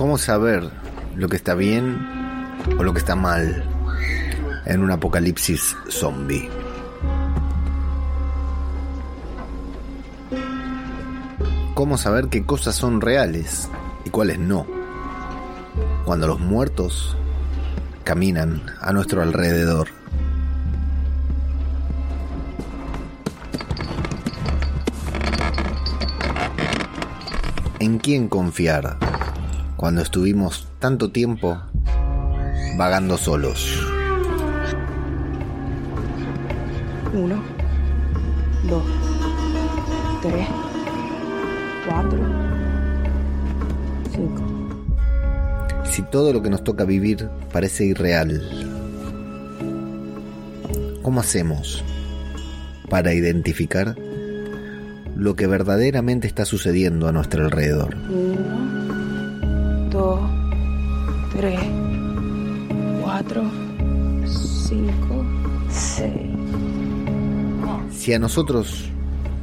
¿Cómo saber lo que está bien o lo que está mal en un apocalipsis zombie? ¿Cómo saber qué cosas son reales y cuáles no? Cuando los muertos caminan a nuestro alrededor. ¿En quién confiar cuando estuvimos tanto tiempo vagando solos? Uno, dos, tres, cuatro, cinco. Si todo lo que nos toca vivir parece irreal, ¿cómo hacemos para identificar lo que verdaderamente está sucediendo a nuestro alrededor? Uno, Si a nosotros,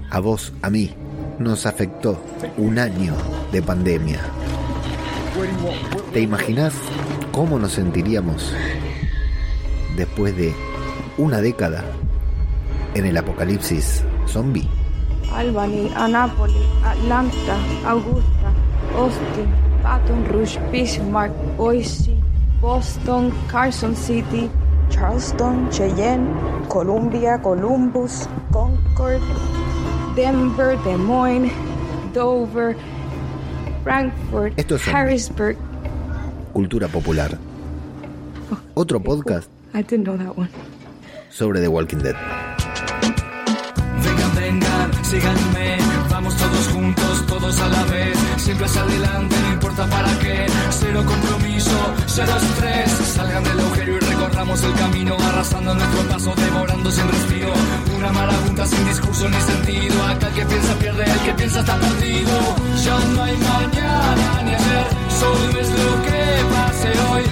a vos, a mí, nos afectó un año de pandemia, ¿te imaginas cómo nos sentiríamos después de una década en el apocalipsis zombie? Albany, Annapolis, Atlanta, Augusta, Austin, Baton Rouge, Bismarck, Boise, Boston, Carson City, Charleston, Cheyenne, Columbia, Columbus, Concord, Denver, Des Moines, Dover, Frankfurt, Esto es zombie. Harrisburg. Cultura popular. Otro podcast I didn't know that one. sobre The Walking Dead. Vengan, vengan, síganme, vamos todos juntos, todos a la vez, siempre hacia adelante, no importa para qué, cero compromiso, cero estrés, salgan del agujero y recorramos el camino, arrasando nuestro paso, devorando sin respiro, una marabunta sin discurso ni sentido, acá el que piensa pierde, el que piensa está perdido, ya no hay mañana ni ayer, solo es lo que pase hoy,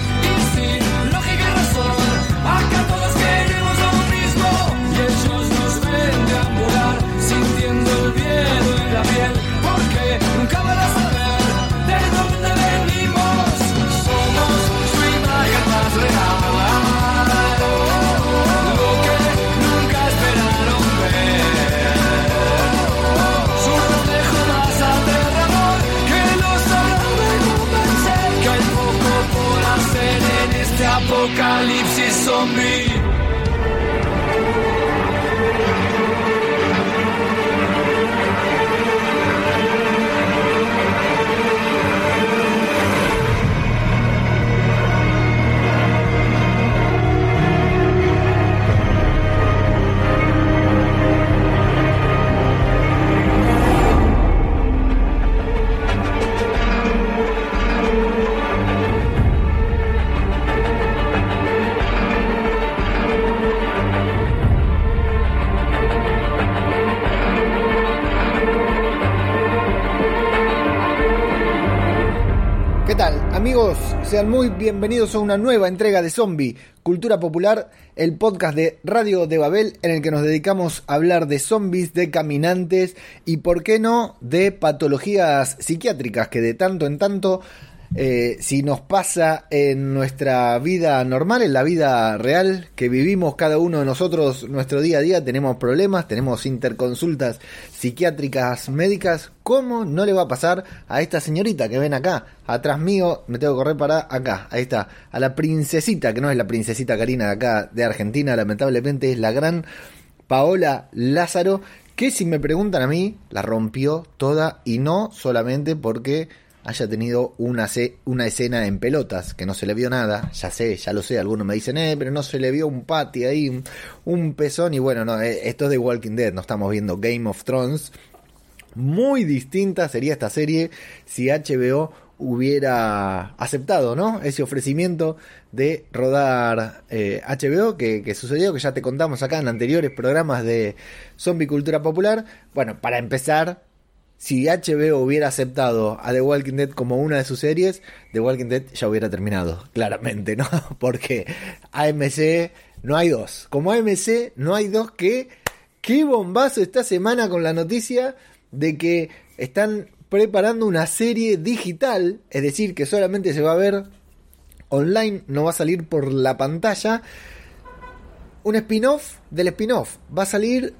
apocalipsis zombie. Sean muy bienvenidos a una nueva entrega de Zombie, Cultura Popular, el podcast de Radio de Babel en el que nos dedicamos a hablar de zombies, de caminantes y, por qué no, de patologías psiquiátricas que de tanto en tanto, eh, si nos pasa en nuestra vida normal, en la vida real que vivimos cada uno de nosotros nuestro día a día, tenemos problemas, tenemos interconsultas psiquiátricas médicas, ¿cómo no le va a pasar a esta señorita que ven acá? Atrás mío, me tengo que correr para acá, ahí está, a la princesita, que no es la princesita Karina de acá de Argentina, lamentablemente es la gran Paola Lázaro, que si me preguntan a mí, la rompió toda y no solamente porque haya tenido una, una escena en pelotas, que no se le vio nada, ya sé, ya lo sé, algunos me dicen, eh, pero no se le vio un pati ahí, un, un pezón, y bueno, no, eh, esto es de Walking Dead, no estamos viendo Game of Thrones, muy distinta sería esta serie si HBO hubiera aceptado, ¿no? Ese ofrecimiento de rodar eh, HBO que, que sucedió, que ya te contamos acá en anteriores programas de Zombie Cultura Popular. Bueno, para empezar, si HBO hubiera aceptado a The Walking Dead como una de sus series, The Walking Dead ya hubiera terminado, claramente, ¿no? Porque AMC no hay dos. Como AMC no hay dos que... ¡Qué bombazo esta semana con la noticia de que están preparando una serie digital, es decir, que solamente se va a ver online, no va a salir por la pantalla. Un spin-off del spin-off. Va a salir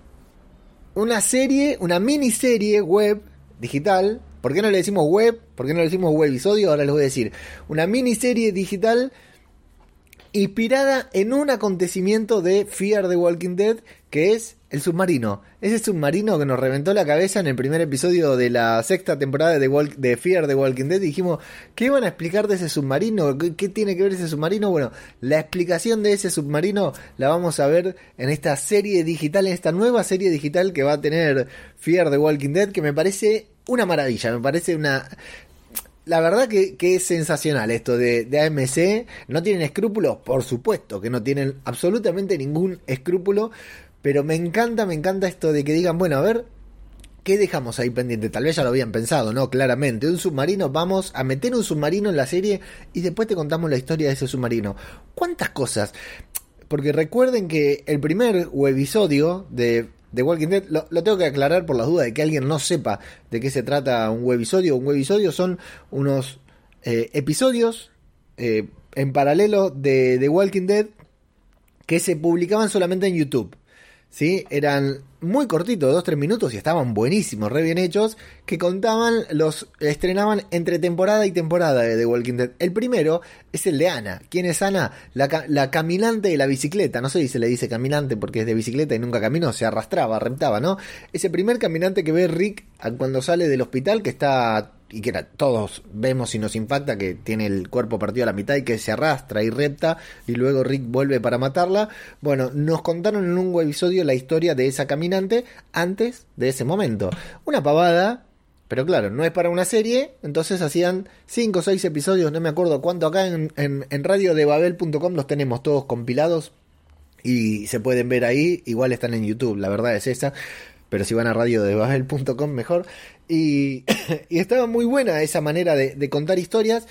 una serie, una miniserie web digital. ¿Por qué no le decimos web? ¿Por qué no le decimos webisodio? Ahora les voy a decir. Una miniserie digital inspirada en un acontecimiento de Fear the Walking Dead, que es el submarino. Ese submarino que nos reventó la cabeza en el primer episodio de la sexta temporada de, de Fear the Walking Dead. Dijimos, ¿qué iban a explicar de ese submarino? ¿Qué, tiene que ver ese submarino? Bueno, la explicación de ese submarino la vamos a ver en esta serie digital, en esta nueva serie digital que va a tener Fear the Walking Dead, que me parece una maravilla, me parece una la verdad que, es sensacional esto de, de, AMC. ¿No tienen escrúpulos? Por supuesto que no tienen absolutamente ningún escrúpulo. Pero me encanta, me encanta esto de que digan, bueno, a ver, ¿qué dejamos ahí pendiente? Tal vez ya lo habían pensado, ¿no? Claramente. Un submarino, vamos a meter un submarino en la serie y después te contamos la historia de ese submarino. ¿Cuántas cosas? Porque recuerden que el primer webisodio de The Walking Dead, lo, tengo que aclarar por las dudas de que alguien no sepa de qué se trata un webisodio. Un webisodio son unos eh, episodios eh, en paralelo de The Walking Dead que se publicaban solamente en YouTube. ¿Sí? Eran muy cortitos, 2-3 minutos y estaban buenísimos, re bien hechos, que contaban, los estrenaban entre temporada y temporada de The Walking Dead. El primero es el de Ana. ¿Quién es Ana? La, la caminante de la bicicleta. No sé si se le dice caminante porque es de bicicleta y nunca caminó, se arrastraba, rentaba, ¿no? Ese primer caminante que ve Rick cuando sale del hospital, que está y que todos vemos y nos impacta que tiene el cuerpo partido a la mitad y que se arrastra y repta y luego Rick vuelve para matarla. Bueno, nos contaron en un episodio la historia de esa caminante antes de ese momento. Una pavada, pero claro, no es para una serie, entonces hacían 5 o 6 episodios, no me acuerdo cuánto acá en, en, en radiodebabel.com los tenemos todos compilados y se pueden ver ahí, igual están en YouTube, la verdad es esa pero si van a radiodebabel.com mejor. Y, estaba muy buena esa manera de, contar historias.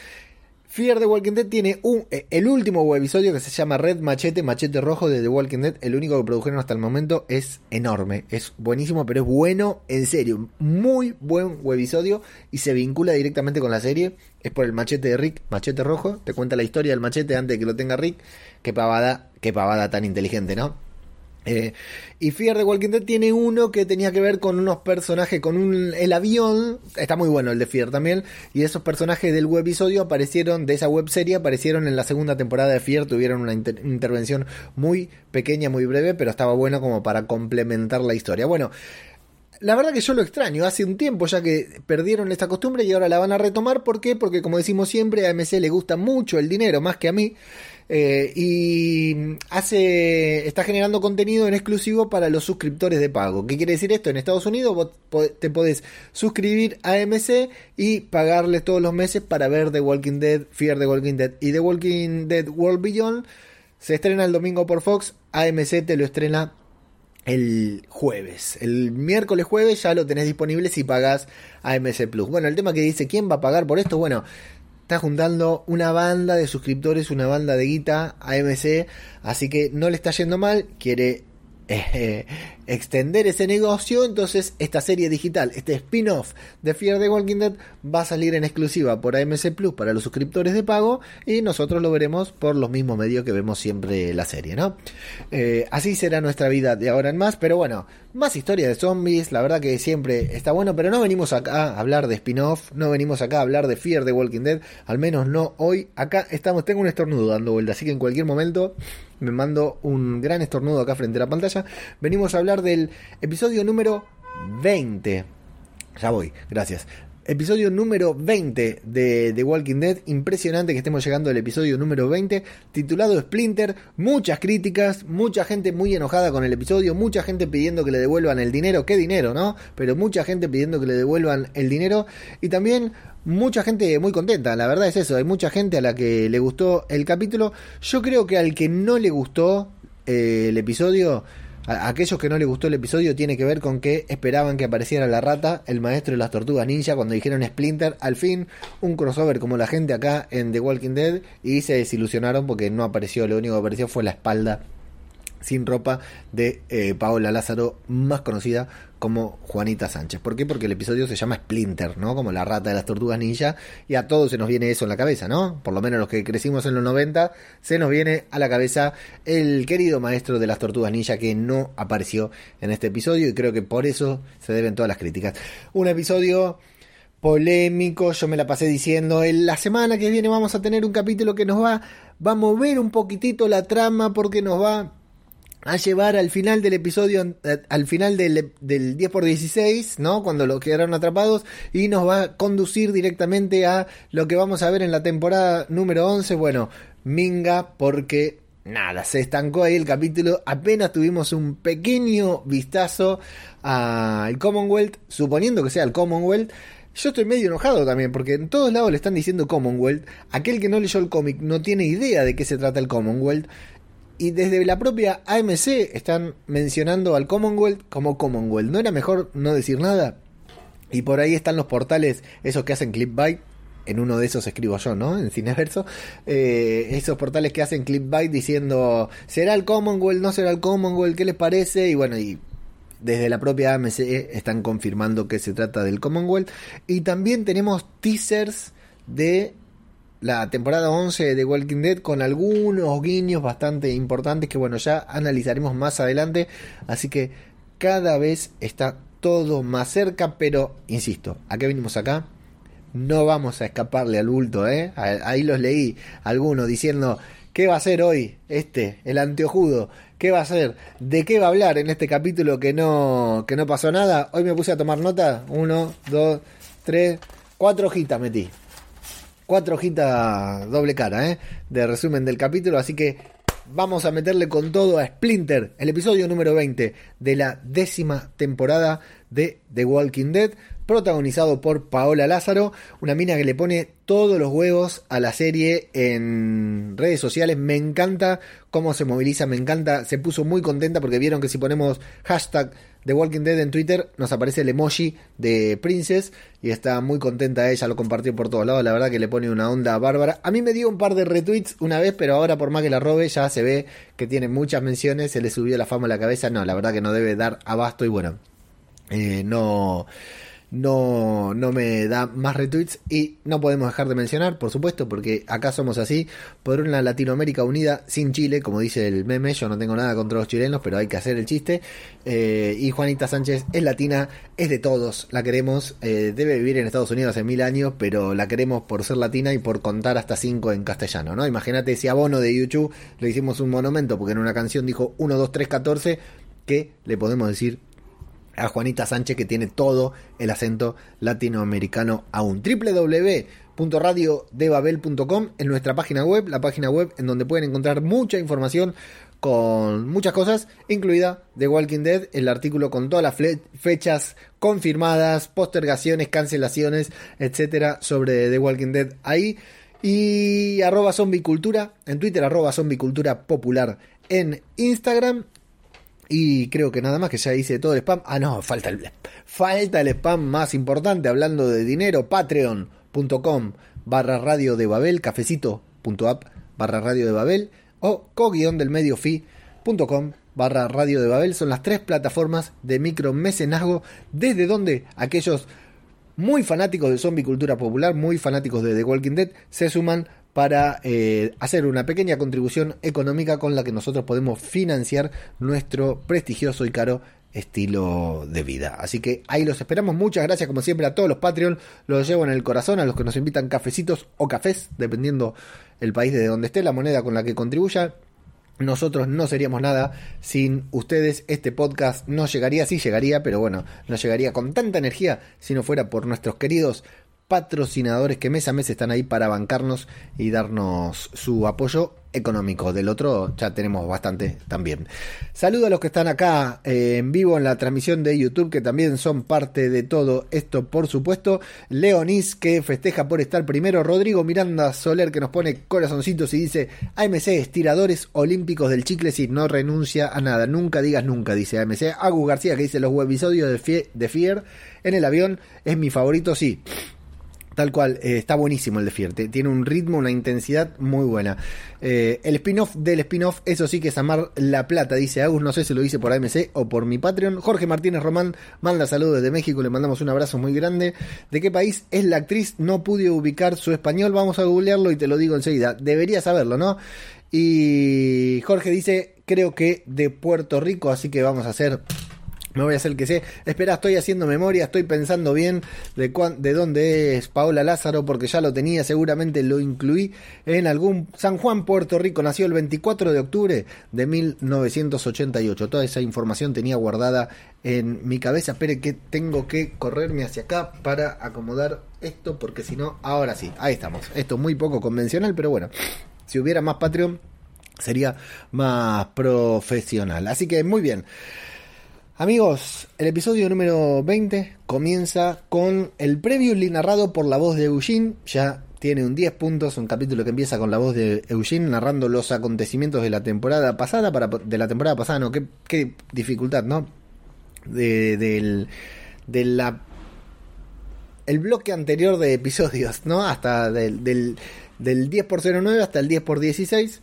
Fear the Walking Dead tiene un, eh, el último webisodio que se llama Red Machete, Machete Rojo de The Walking Dead. El único que produjeron hasta el momento es enorme. Es buenísimo, pero es bueno en serio. Muy buen webisodio y se vincula directamente con la serie. Es por el machete de Rick, Machete Rojo. Te cuenta la historia del machete antes de que lo tenga Rick. Qué pavada, qué pavada tan inteligente, ¿no? Eh, y Fear the Walking tiene uno que tenía que ver con unos personajes, con un, el avión, está muy bueno el de Fear también, y esos personajes del webisodio aparecieron, de esa webserie, aparecieron en la segunda temporada de Fear, tuvieron una intervención muy pequeña, muy breve, pero estaba bueno como para complementar la historia. Bueno, la verdad que yo lo extraño, hace un tiempo ya que perdieron esta costumbre y ahora la van a retomar, ¿por qué? Porque como decimos siempre, a AMC le gusta mucho el dinero, más que a mí. Eh, y hace está generando contenido en exclusivo para los suscriptores de pago. ¿Qué quiere decir esto? En Estados Unidos te podés suscribir a AMC y pagarles todos los meses para ver The Walking Dead, Fear The Walking Dead y The Walking Dead World Beyond. Se estrena el domingo por Fox, AMC te lo estrena el jueves. El miércoles jueves ya lo tenés disponible si pagás AMC Plus. Bueno, el tema que dice, ¿quién va a pagar por esto? Bueno, está juntando una banda de suscriptores, una banda de guita AMC, así que no le está yendo mal, quiere eh, extender ese negocio, entonces esta serie digital, este spin-off de Fear the Walking Dead va a salir en exclusiva por AMC Plus para los suscriptores de pago y nosotros lo veremos por los mismos medios que vemos siempre la serie, ¿no? Eh, así será nuestra vida de ahora en más, pero bueno, más historia de zombies, la verdad que siempre está bueno, pero no venimos acá a hablar de spin-off, no venimos acá a hablar de Fear the Walking Dead, al menos no hoy, acá estamos, tengo un estornudo dando vuelta, así que en cualquier momento me mando un gran estornudo acá frente a la pantalla, venimos a hablar del episodio número 20. Ya voy, gracias. Episodio número 20 de The Walking Dead. Impresionante que estemos llegando al episodio número 20, titulado Splinter. Muchas críticas, mucha gente muy enojada con el episodio, mucha gente pidiendo que le devuelvan el dinero. ¿Qué dinero, no? Pero mucha gente pidiendo que le devuelvan el dinero. Y también mucha gente muy contenta. La verdad es eso, hay mucha gente a la que le gustó el capítulo. Yo creo que al que no le gustó eh, el episodio a aquellos que no les gustó el episodio tiene que ver con que esperaban que apareciera la rata, el maestro de las tortugas ninja, cuando dijeron Splinter, al fin un crossover como la gente acá en The Walking Dead y se desilusionaron porque no apareció, lo único que apareció fue la espalda sin ropa de eh, Paola Lázaro, más conocida como Juanita Sánchez. ¿Por qué? Porque el episodio se llama Splinter, ¿no? Como la rata de las tortugas ninja, y a todos se nos viene eso en la cabeza, ¿no? Por lo menos los que crecimos en los 90, se nos viene a la cabeza el querido maestro de las tortugas ninja que no apareció en este episodio, y creo que por eso se deben todas las críticas. Un episodio polémico, yo me la pasé diciendo, en la semana que viene vamos a tener un capítulo que nos va, va a mover un poquitito la trama porque nos va a llevar al final del episodio, al final del, del 10 por 16, ¿no? Cuando lo quedaron atrapados y nos va a conducir directamente a lo que vamos a ver en la temporada número 11. Bueno, Minga, porque nada, se estancó ahí el capítulo. Apenas tuvimos un pequeño vistazo al Commonwealth, suponiendo que sea el Commonwealth. Yo estoy medio enojado también, porque en todos lados le están diciendo Commonwealth. Aquel que no leyó el cómic no tiene idea de qué se trata el Commonwealth. Y desde la propia AMC están mencionando al Commonwealth como Commonwealth. ¿No era mejor no decir nada? Y por ahí están los portales, esos que hacen clickbait. En uno de esos escribo yo, ¿no? En Cineverso. Eh, esos portales que hacen clickbait diciendo, ¿será el Commonwealth? ¿No será el Commonwealth? ¿Qué les parece? Y bueno, y desde la propia AMC están confirmando que se trata del Commonwealth. Y también tenemos teasers de la temporada 11 de Walking Dead con algunos guiños bastante importantes que bueno ya analizaremos más adelante así que cada vez está todo más cerca pero insisto ¿a qué venimos acá? no vamos a escaparle al bulto ¿eh? ahí los leí algunos diciendo ¿qué va a ser hoy este el anteojudo? ¿qué va a ser? ¿de qué va a hablar en este capítulo que no que no pasó nada? hoy me puse a tomar nota uno, dos, tres, cuatro hojitas metí cuatro hojitas doble cara, ¿eh? De resumen del capítulo, así que vamos a meterle con todo a Splinter, el episodio número 20 de la décima temporada de The Walking Dead, protagonizado por Paola Lázaro, una mina que le pone todos los huevos a la serie en redes sociales. Me encanta cómo se moviliza, me encanta, se puso muy contenta porque vieron que si ponemos hashtag The Walking Dead en Twitter nos aparece el emoji de Princess y está muy contenta ella, lo compartió por todos lados, la verdad que le pone una onda bárbara. A mí me dio un par de retweets una vez, pero ahora por más que la robe ya se ve que tiene muchas menciones, se le subió la fama a la cabeza, no, la verdad que no debe dar abasto y bueno, eh, no no, no me da más retweets y no podemos dejar de mencionar, por supuesto, porque acá somos así, por una Latinoamérica unida sin Chile, como dice el meme, yo no tengo nada contra los chilenos, pero hay que hacer el chiste, eh, y Juanita Sánchez es latina, es de todos, la queremos, eh, debe vivir en Estados Unidos hace mil años, pero la queremos por ser latina y por contar hasta cinco en castellano, ¿no? Imagínate si a Bono de YouTube le hicimos un monumento, porque en una canción dijo 1, 2, 3, 14, que le podemos decir a Juanita Sánchez que tiene todo el acento latinoamericano aún. www.radiodebabel.com en nuestra página web, la página web en donde pueden encontrar mucha información con muchas cosas, incluida The Walking Dead, el artículo con todas las fechas confirmadas, postergaciones, cancelaciones, etcétera, sobre The Walking Dead ahí. Y arroba zombicultura en Twitter, arroba zombicultura popular en Instagram y creo que nada más que ya hice todo el spam. Ah, no, falta el, falta el spam más importante hablando de dinero. Patreon.com barra radio de Babel, cafecito.app barra radio de Babel o co-guión del medio fi.com barra radio de Babel. Son las tres plataformas de micro mecenazgo desde donde aquellos muy fanáticos de zombie cultura popular, muy fanáticos de The Walking Dead, se suman para eh, hacer una pequeña contribución económica con la que nosotros podemos financiar nuestro prestigioso y caro estilo de vida. Así que ahí los esperamos. Muchas gracias como siempre a todos los Patreon. Los llevo en el corazón, a los que nos invitan cafecitos o cafés, dependiendo el país de donde esté, la moneda con la que contribuya. Nosotros no seríamos nada sin ustedes. Este podcast no llegaría, sí llegaría, pero bueno, no llegaría con tanta energía si no fuera por nuestros queridos patrocinadores que mes a mes están ahí para bancarnos y darnos su apoyo económico. Del otro ya tenemos bastante también. Saludo a los que están acá eh, en vivo en la transmisión de YouTube, que también son parte de todo esto, por supuesto. Leonis, que festeja por estar primero. Rodrigo Miranda Soler, que nos pone corazoncitos y dice: AMC, estiradores olímpicos del chicle, si no renuncia a nada. Nunca digas nunca, dice AMC. Agus García, que dice: Los episodios de, de Fier en el avión es mi favorito, sí Tal cual, eh, está buenísimo el de Fier, tiene un ritmo, una intensidad muy buena. Eh, el spin-off del spin-off, eso sí que es Amar la Plata, dice Agus, no sé si lo dice por AMC o por mi Patreon. Jorge Martínez Román manda saludos desde México, le mandamos un abrazo muy grande. ¿De qué país es la actriz? No pude ubicar su español, vamos a googlearlo y te lo digo enseguida. Debería saberlo, ¿no? Y Jorge dice, creo que de Puerto Rico, así que vamos a hacer me voy a hacer que sé. Espera, estoy haciendo memoria, estoy pensando bien de, de dónde es Paola Lázaro, porque ya lo tenía, seguramente lo incluí en algún... San Juan, Puerto Rico, nació el 24 de octubre de 1988. Toda esa información tenía guardada en mi cabeza. Espere que tengo que correrme hacia acá para acomodar esto, porque si no, ahora sí, ahí estamos. Esto es muy poco convencional, pero bueno, si hubiera más Patreon, sería más profesional. Así que muy bien. Amigos, el episodio número 20 comienza con el preview narrado por la voz de Eugene. Ya tiene un 10 puntos, un capítulo que empieza con la voz de Eugene narrando los acontecimientos de la temporada pasada. Para, de la temporada pasada, no, qué, dificultad, ¿no? De, del. El bloque anterior de episodios, ¿no? Hasta del, del, del 10 por 09 hasta el 10 por 16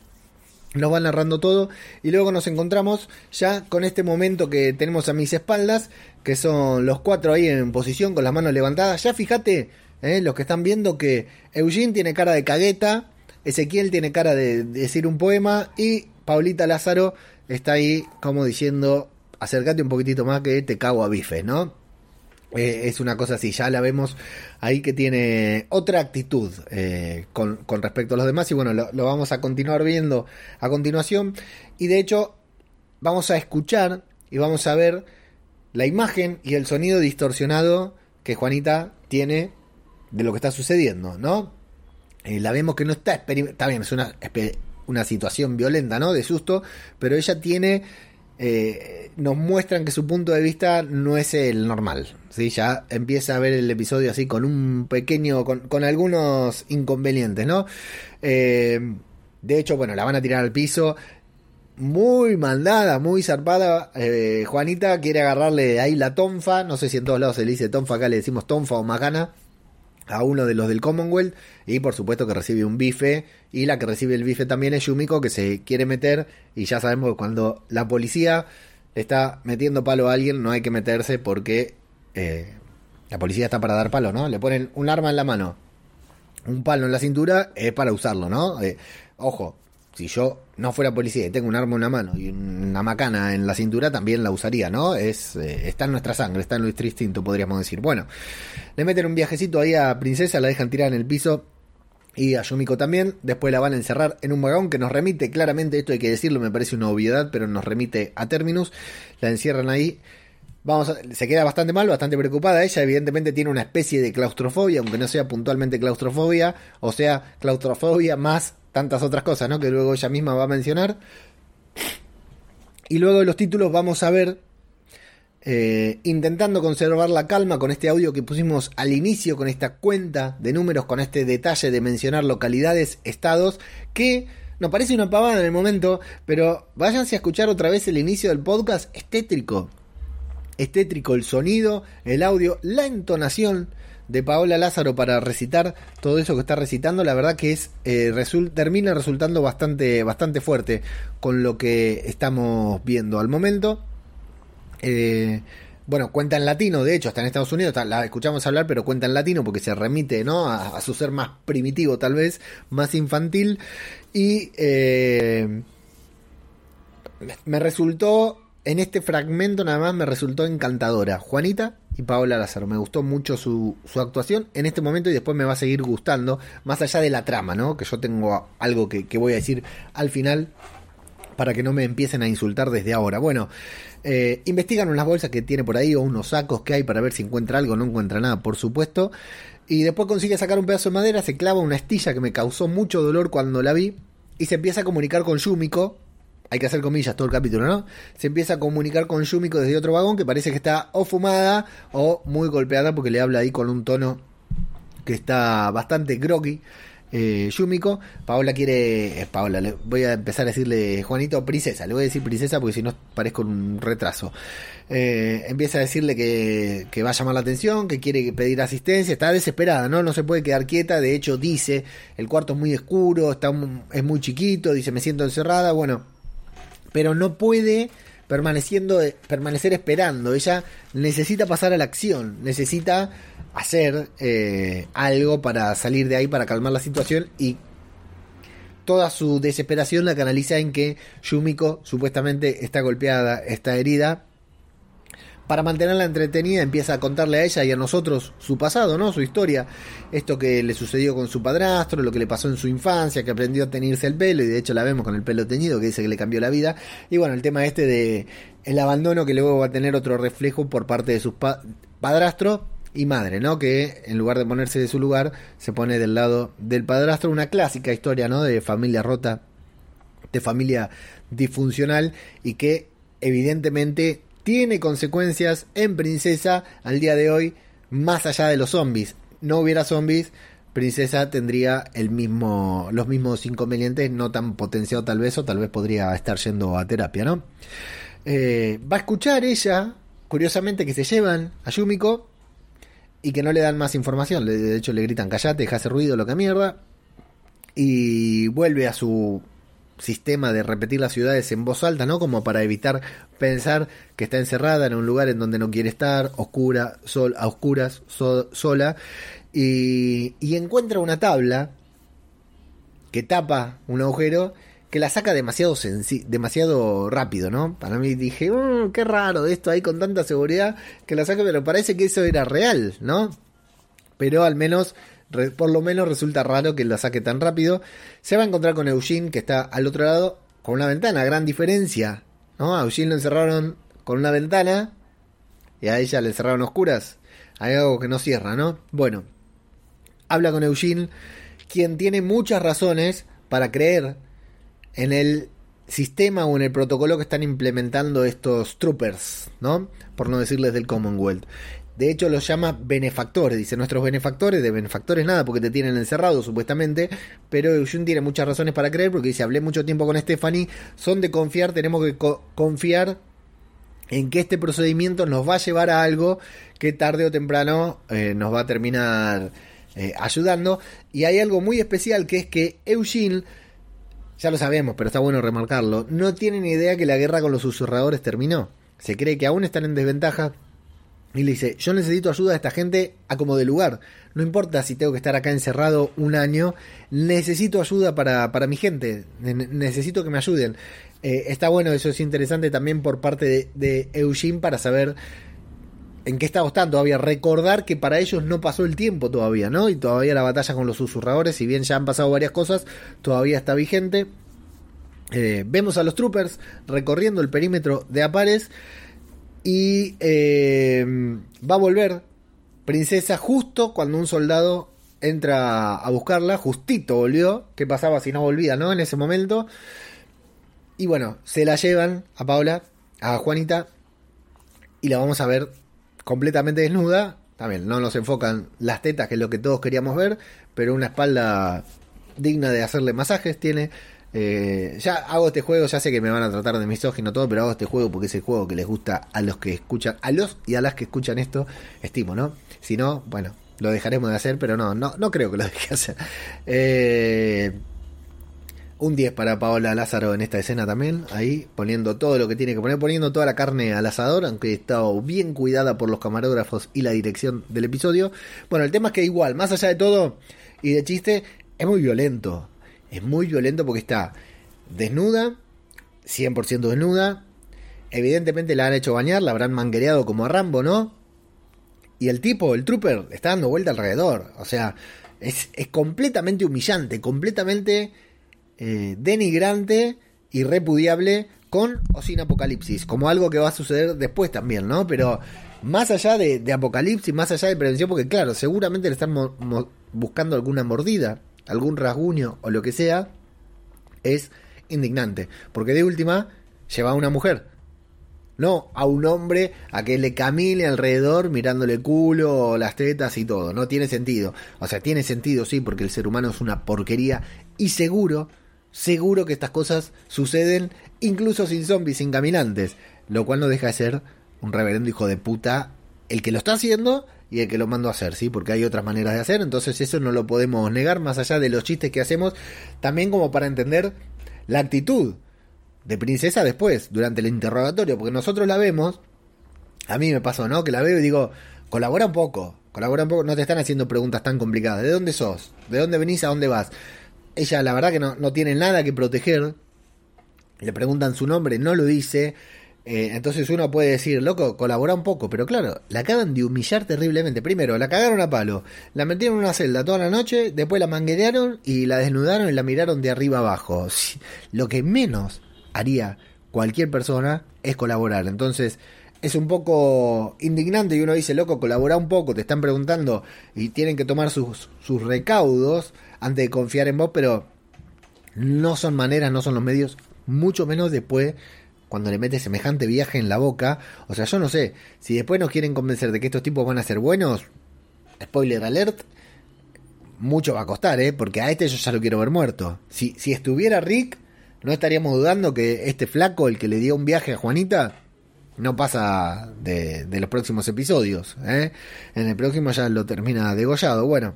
nos va narrando todo y luego nos encontramos ya con este momento que tenemos a mis espaldas, que son los cuatro ahí en posición con las manos levantadas. Ya fíjate, eh, los que están viendo que Eugene tiene cara de cagueta, Ezequiel tiene cara de, decir un poema y Paulita Lázaro está ahí como diciendo, acércate un poquitito más que te cago a bife, ¿no? Eh, es una cosa así, ya la vemos ahí que tiene otra actitud eh, con, respecto a los demás y bueno, lo, vamos a continuar viendo a continuación y de hecho vamos a escuchar y vamos a ver la imagen y el sonido distorsionado que Juanita tiene de lo que está sucediendo, ¿no? Eh, la vemos que no está está bien, es una, una situación violenta, ¿no? De susto, pero ella tiene eh, nos muestran que su punto de vista no es el normal. ¿sí? Ya empieza a ver el episodio así con un pequeño, con, algunos inconvenientes, ¿no? Eh, de hecho, bueno, la van a tirar al piso. Muy mandada, muy zarpada. Eh, Juanita quiere agarrarle ahí la tonfa. No sé si en todos lados se le dice tonfa, acá le decimos tonfa o magana a uno de los del Commonwealth y por supuesto que recibe un bife y la que recibe el bife también es Yumiko que se quiere meter y ya sabemos que cuando la policía está metiendo palo a alguien no hay que meterse porque eh, la policía está para dar palo, ¿no? Le ponen un arma en la mano, un palo en la cintura es para usarlo, ¿no? Eh, ojo, si yo no fuera policía y tengo un arma en la mano y una macana en la cintura, también la usaría, ¿no? Es, eh, está en nuestra sangre, está en nuestro instinto, podríamos decir. Bueno, le meten un viajecito ahí a Princesa, la dejan tirar en el piso y a Yumiko también. Después la van a encerrar en un vagón que nos remite, claramente, esto hay que decirlo, me parece una obviedad, pero nos remite a Terminus. La encierran ahí. Vamos se queda bastante mal, bastante preocupada. Ella evidentemente tiene una especie de claustrofobia, aunque no sea puntualmente claustrofobia, o sea, claustrofobia más tantas otras cosas, ¿no? Que luego ella misma va a mencionar. Y luego de los títulos vamos a ver, eh, intentando conservar la calma con este audio que pusimos al inicio, con esta cuenta de números, con este detalle de mencionar localidades, estados, que nos parece una pavada en el momento, pero váyanse a escuchar otra vez el inicio del podcast, estétrico. El sonido, el audio, la entonación de Paola Lázaro para recitar todo eso que está recitando, la verdad que es eh, termina resultando bastante, bastante fuerte con lo que estamos viendo al momento. Eh, bueno, cuenta en latino, de hecho, está en Estados Unidos, la escuchamos hablar, pero cuenta en latino porque se remite ¿no? a, su ser más primitivo, tal vez, más infantil. Y eh, me resultó, en este fragmento nada más, me resultó encantadora. Juanita y Paola Lázaro. Me gustó mucho su, su, actuación en este momento y después me va a seguir gustando, más allá de la trama, ¿no? Que yo tengo algo que, voy a decir al final para que no me empiecen a insultar desde ahora. Bueno, eh, investigan unas bolsas que tiene por ahí o unos sacos que hay para ver si encuentra algo, no encuentra nada, por supuesto. Y después consigue sacar un pedazo de madera, se clava una astilla que me causó mucho dolor cuando la vi y se empieza a comunicar con Yumiko, hay que hacer comillas todo el capítulo, ¿no? Se empieza a comunicar con Yumiko desde otro vagón que parece que está o fumada o muy golpeada porque le habla ahí con un tono que está bastante groggy. eh, Yumiko. Paola quiere. eh, Paola, le voy a empezar a decirle Juanito, princesa. Le voy a decir princesa porque si no parezco un retraso. Eh, empieza a decirle que, que va a llamar la atención, que quiere pedir asistencia. Está desesperada, ¿no? No se puede quedar quieta. De hecho, dice: el cuarto es muy oscuro, está, es muy chiquito. Dice: me siento encerrada. Bueno, pero no puede permaneciendo permanecer esperando. Ella necesita pasar a la acción necesita hacer eh, algo para salir de ahí para calmar la situación y toda su desesperación la canaliza en que Yumiko supuestamente está golpeada está herida para mantenerla entretenida empieza a contarle a ella y a nosotros su pasado, ¿no? Su historia, esto que le sucedió con su padrastro, lo que le pasó en su infancia, que aprendió a teñirse el pelo y de hecho la vemos con el pelo teñido, que dice que le cambió la vida. Y bueno, el tema este de el abandono que luego va a tener otro reflejo por parte de sus pa- padrastro y madre, ¿no? Que en lugar de ponerse de su lugar, se pone del lado del padrastro, una clásica historia, ¿no? De familia rota, de familia disfuncional y que evidentemente tiene consecuencias en Princesa al día de hoy, más allá de los zombies. No hubiera zombies, Princesa tendría el mismo, los mismos inconvenientes, no tan potenciado tal vez, o tal vez podría estar yendo a terapia, ¿no? Eh, va a escuchar ella, curiosamente, que se llevan a Yumiko y que no le dan más información. De hecho, le gritan, callate, deja ese ruido, lo que mierda. Y vuelve a su sistema de repetir las ciudades en voz alta, ¿no? Como para evitar pensar que está encerrada en un lugar en donde no quiere estar, oscura, sol, a oscuras, so- sola, y, y encuentra una tabla que tapa un agujero que la saca demasiado demasiado rápido, ¿no? Para mí dije, "Mm, qué raro esto ahí con tanta seguridad que la saca, pero parece que eso era real, ¿no? pero al menos, por lo menos resulta raro que lo saque tan rápido. Se va a encontrar con Eugene, que está al otro lado, con una ventana, gran diferencia, ¿no? A Eugene lo encerraron con una ventana y a ella le encerraron oscuras. Hay algo que no cierra, ¿no? Bueno, habla con Eugene, quien tiene muchas razones para creer en el sistema o en el protocolo que están implementando estos troopers, ¿no? Por no decirles del Commonwealth. De hecho, los llama benefactores. Dice, nuestros benefactores, de benefactores nada, porque te tienen encerrado, supuestamente. Pero Eugene tiene muchas razones para creer, porque dice, hablé mucho tiempo con Stephanie, son de confiar, tenemos que co- confiar en que este procedimiento nos va a llevar a algo que tarde o temprano eh, nos va a terminar eh, ayudando. Y hay algo muy especial, que es que Eugene ya lo sabemos, pero está bueno remarcarlo, no tienen idea que la guerra con los susurradores terminó. Se cree que aún están en desventaja. Y le dice, yo necesito ayuda de esta gente a como de lugar. No importa si tengo que estar acá encerrado un año, necesito ayuda para, para mi gente. Ne- necesito que me ayuden. Eh, está bueno, eso es interesante también por parte de, de Eugene para saber en qué estado están todavía. Recordar que para ellos no pasó el tiempo todavía, ¿no? Y todavía la batalla con los susurradores, si bien ya han pasado varias cosas, todavía está vigente. Eh, vemos a los troopers recorriendo el perímetro de Apares y eh, va a volver Princesa justo cuando un soldado entra a buscarla, justito volvió. ¿Qué pasaba si no volvía, no? En ese momento. Y bueno, se la llevan a Paula, a Juanita, y la vamos a ver completamente desnuda. También no nos enfocan las tetas, que es lo que todos queríamos ver, pero una espalda digna de hacerle masajes tiene. Eh, ya hago este juego, ya sé que me van a tratar de misógino todo, pero hago este juego porque es el juego que les gusta a los que escuchan, a los y a las que escuchan esto, estimo, ¿no? Si no, bueno, lo dejaremos de hacer, pero no, no, no creo que lo deje de hacer. Eh, un 10 para Paola Lázaro en esta escena también, ahí poniendo todo lo que tiene que poner, poniendo toda la carne al asador, aunque está bien cuidada por los camarógrafos y la dirección del episodio. Bueno, el tema es que igual, más allá de todo y de chiste, es muy violento. Es muy violento porque está desnuda, 100% desnuda. Evidentemente la han hecho bañar, la habrán manguereado como a Rambo, ¿no? Y el tipo, el trooper, está dando vuelta alrededor. O sea, es, es completamente humillante, completamente eh, denigrante y repudiable con o sin apocalipsis, como algo que va a suceder después también, ¿no? Pero más allá de, de apocalipsis, más allá de prevención, porque claro, seguramente le están buscando alguna mordida, algún rasguño o lo que sea, es indignante, porque de última lleva a una mujer. no a un hombre a que le camine alrededor mirándole culo, las tetas y todo. No tiene sentido. O sea, tiene sentido, sí, porque el ser humano es una porquería y seguro, seguro que estas cosas suceden incluso sin zombies, sin caminantes, lo cual no deja de ser un reverendo hijo de puta el que lo está haciendo y el que lo mando a hacer, ¿sí? Porque hay otras maneras de hacer, entonces eso no lo podemos negar, más allá de los chistes que hacemos, también como para entender la actitud de princesa después, durante el interrogatorio, porque nosotros la vemos, a mí me pasó, ¿no? Que la veo y digo, colabora un poco, colabora un poco, no te están haciendo preguntas tan complicadas, ¿de dónde sos? ¿De dónde venís? ¿A dónde vas? Ella la verdad que no, no tiene nada que proteger, le preguntan su nombre, no lo dice, eh, entonces uno puede decir, loco, colabora un poco, pero claro, la acaban de humillar terriblemente. Primero, la cagaron a palo, la metieron en una celda toda la noche, después la manguerearon y la desnudaron y la miraron de arriba abajo. Lo que menos haría cualquier persona es colaborar. Entonces, es un poco indignante y uno dice, loco, colabora un poco, te están preguntando y tienen que tomar sus, sus recaudos antes de confiar en vos, pero no son maneras, no son los medios, mucho menos después cuando le metes semejante viaje en la boca. O sea, yo no sé, si después nos quieren convencer de que estos tipos van a ser buenos, spoiler alert, mucho va a costar, ¿eh? Porque a este yo ya lo quiero ver muerto. Si, si estuviera Rick, no estaríamos dudando que este flaco, el que le dio un viaje a Juanita, no pasa de, de los próximos episodios. ¿eh? En el próximo ya lo termina degollado. Bueno,